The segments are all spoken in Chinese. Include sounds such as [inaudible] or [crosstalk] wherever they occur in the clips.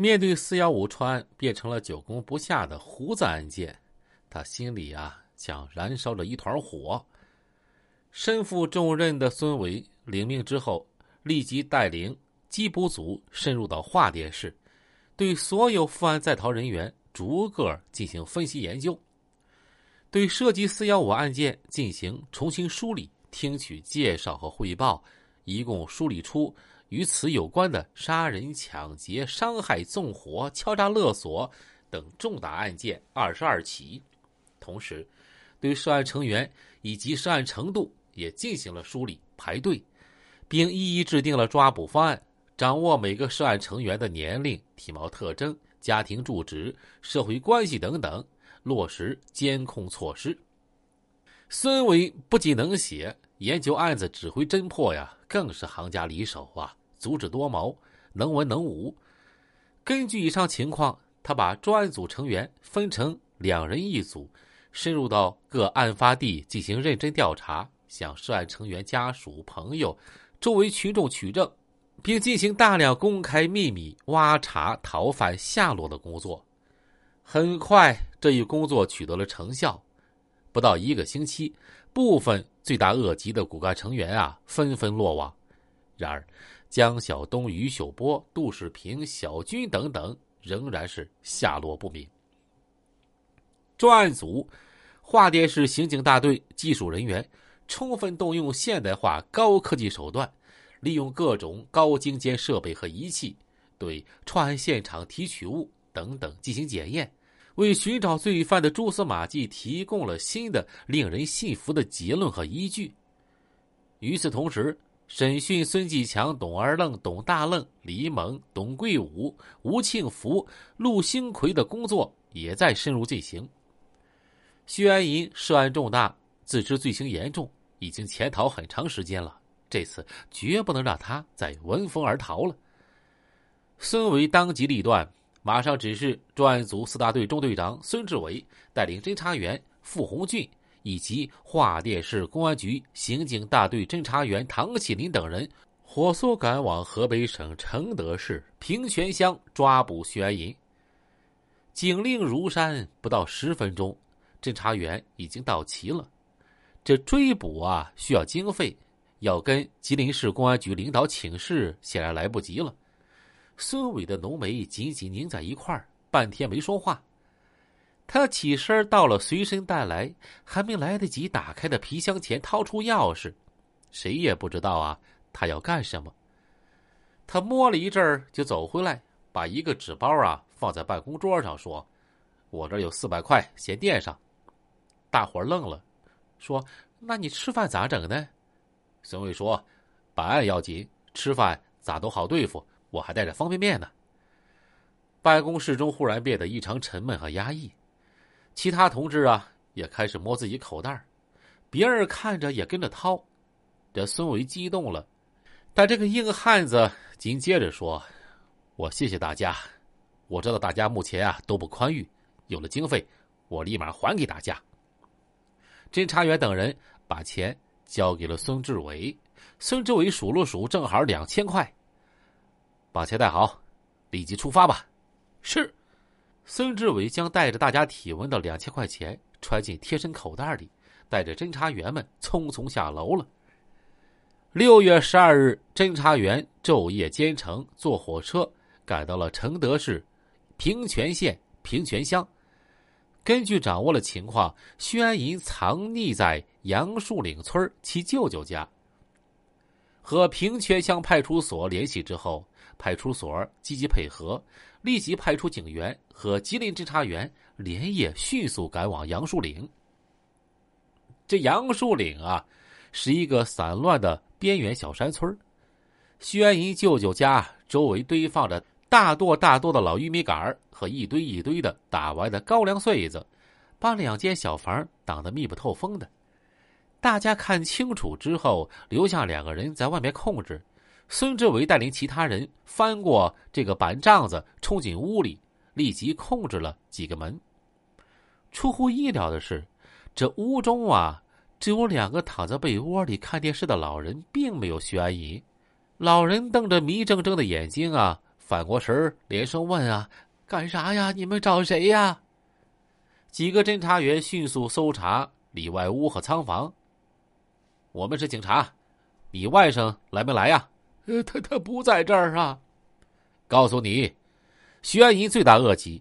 面对四幺五川变成了久攻不下的胡子案件，他心里啊像燃烧着一团火。身负重任的孙伟领命之后，立即带领缉捕组深入到桦甸市，对所有负案在逃人员逐个进行分析研究，对涉及四幺五案件进行重新梳理，听取介绍和汇报，一共梳理出与此有关的杀人、抢劫、伤害、纵火、敲诈勒索等重大案件二十二起，同时对涉案成员以及涉案程度。也进行了梳理排队，并一一制定了抓捕方案，掌握每个涉案成员的年龄、体貌特征、家庭住址、社会关系等等，落实监控措施。孙伟不仅能写，研究案子、指挥侦破呀，更是行家里手啊，足智多谋，能文能武。根据以上情况，他把专案组成员分成两人一组，深入到各案发地进行认真调查。向涉案成员家属、朋友、周围群众取证，并进行大量公开、秘密挖查逃犯下落的工作。很快，这一工作取得了成效。不到一个星期，部分罪大恶极的骨干成员啊，纷纷落网。然而，江晓东、于秀波、杜世平、小军等等，仍然是下落不明。专案组、华甸市刑警大队技术人员。充分动用现代化高科技手段，利用各种高精尖设备和仪器，对串案现场提取物等等进行检验，为寻找罪犯的蛛丝马迹提供了新的令人信服的结论和依据。与此同时，审讯孙继强、董二愣、董大愣、李猛、董桂武、吴庆福、陆兴奎的工作也在深入进行。薛安银涉案重大，自知罪行严重。已经潜逃很长时间了，这次绝不能让他再闻风而逃了。孙伟当机立断，马上指示专案组四大队中队长孙志伟带领侦查员傅红俊以及桦甸市公安局刑警大队侦查员唐启林等人，火速赶往河北省承德市平泉乡抓捕徐安银。警令如山，不到十分钟，侦查员已经到齐了。这追捕啊，需要经费，要跟吉林市公安局领导请示，显然来不及了。孙伟的浓眉紧紧拧在一块儿，半天没说话。他起身到了随身带来还没来得及打开的皮箱前，掏出钥匙。谁也不知道啊，他要干什么。他摸了一阵儿，就走回来，把一个纸包啊放在办公桌上，说：“我这有四百块，先垫上。”大伙愣了。说：“那你吃饭咋整呢？”孙伟说：“办案要紧，吃饭咋都好对付。我还带着方便面呢。”办公室中忽然变得异常沉闷和压抑，其他同志啊也开始摸自己口袋别人看着也跟着掏。这孙伟激动了，但这个硬汉子紧接着说：“我谢谢大家，我知道大家目前啊都不宽裕，有了经费，我立马还给大家。”侦查员等人把钱交给了孙志伟，孙志伟数了数，正好两千块。把钱带好，立即出发吧。是。孙志伟将带着大家体温的两千块钱揣进贴身口袋里，带着侦查员们匆匆下楼了。六月十二日，侦查员昼夜兼程，坐火车赶到了承德市平泉县平泉乡。根据掌握了情况，薛安银藏匿在杨树岭村其舅舅家。和平泉乡派出所联系之后，派出所积极配合，立即派出警员和吉林侦查员连夜迅速赶往杨树岭。这杨树岭啊，是一个散乱的边缘小山村薛安银舅舅家周围堆放着。大垛大垛的老玉米杆和一堆一堆的打完的高粱穗子，把两间小房挡得密不透风的。大家看清楚之后，留下两个人在外面控制。孙志伟带领其他人翻过这个板帐子，冲进屋里，立即控制了几个门。出乎意料的是，这屋中啊，只有两个躺在被窝里看电视的老人，并没有徐安姨。老人瞪着迷怔怔的眼睛啊。反过神连声问：“啊，干啥呀？你们找谁呀？”几个侦查员迅速搜查里外屋和仓房。我们是警察，你外甥来没来呀？呃，他他不在这儿啊。告诉你，徐安怡罪大恶极，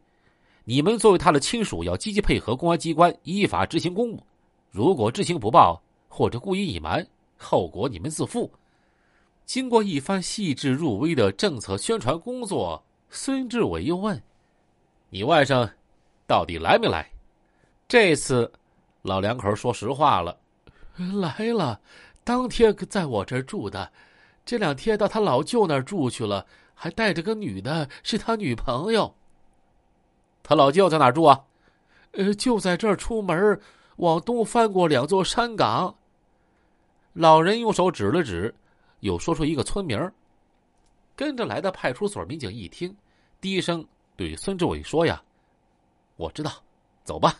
你们作为他的亲属，要积极配合公安机关依法执行公务。如果知情不报或者故意隐瞒，后果你们自负。经过一番细致入微的政策宣传工作，孙志伟又问：“你外甥到底来没来？”这次，老两口说实话了：“ [laughs] 来了，当天在我这儿住的，这两天到他老舅那儿住去了，还带着个女的，是他女朋友。他老舅在哪儿住啊？呃，就在这儿出门，往东翻过两座山岗。”老人用手指了指。又说出一个村名跟着来的派出所民警一听，低声对孙志伟说：“呀，我知道，走吧。”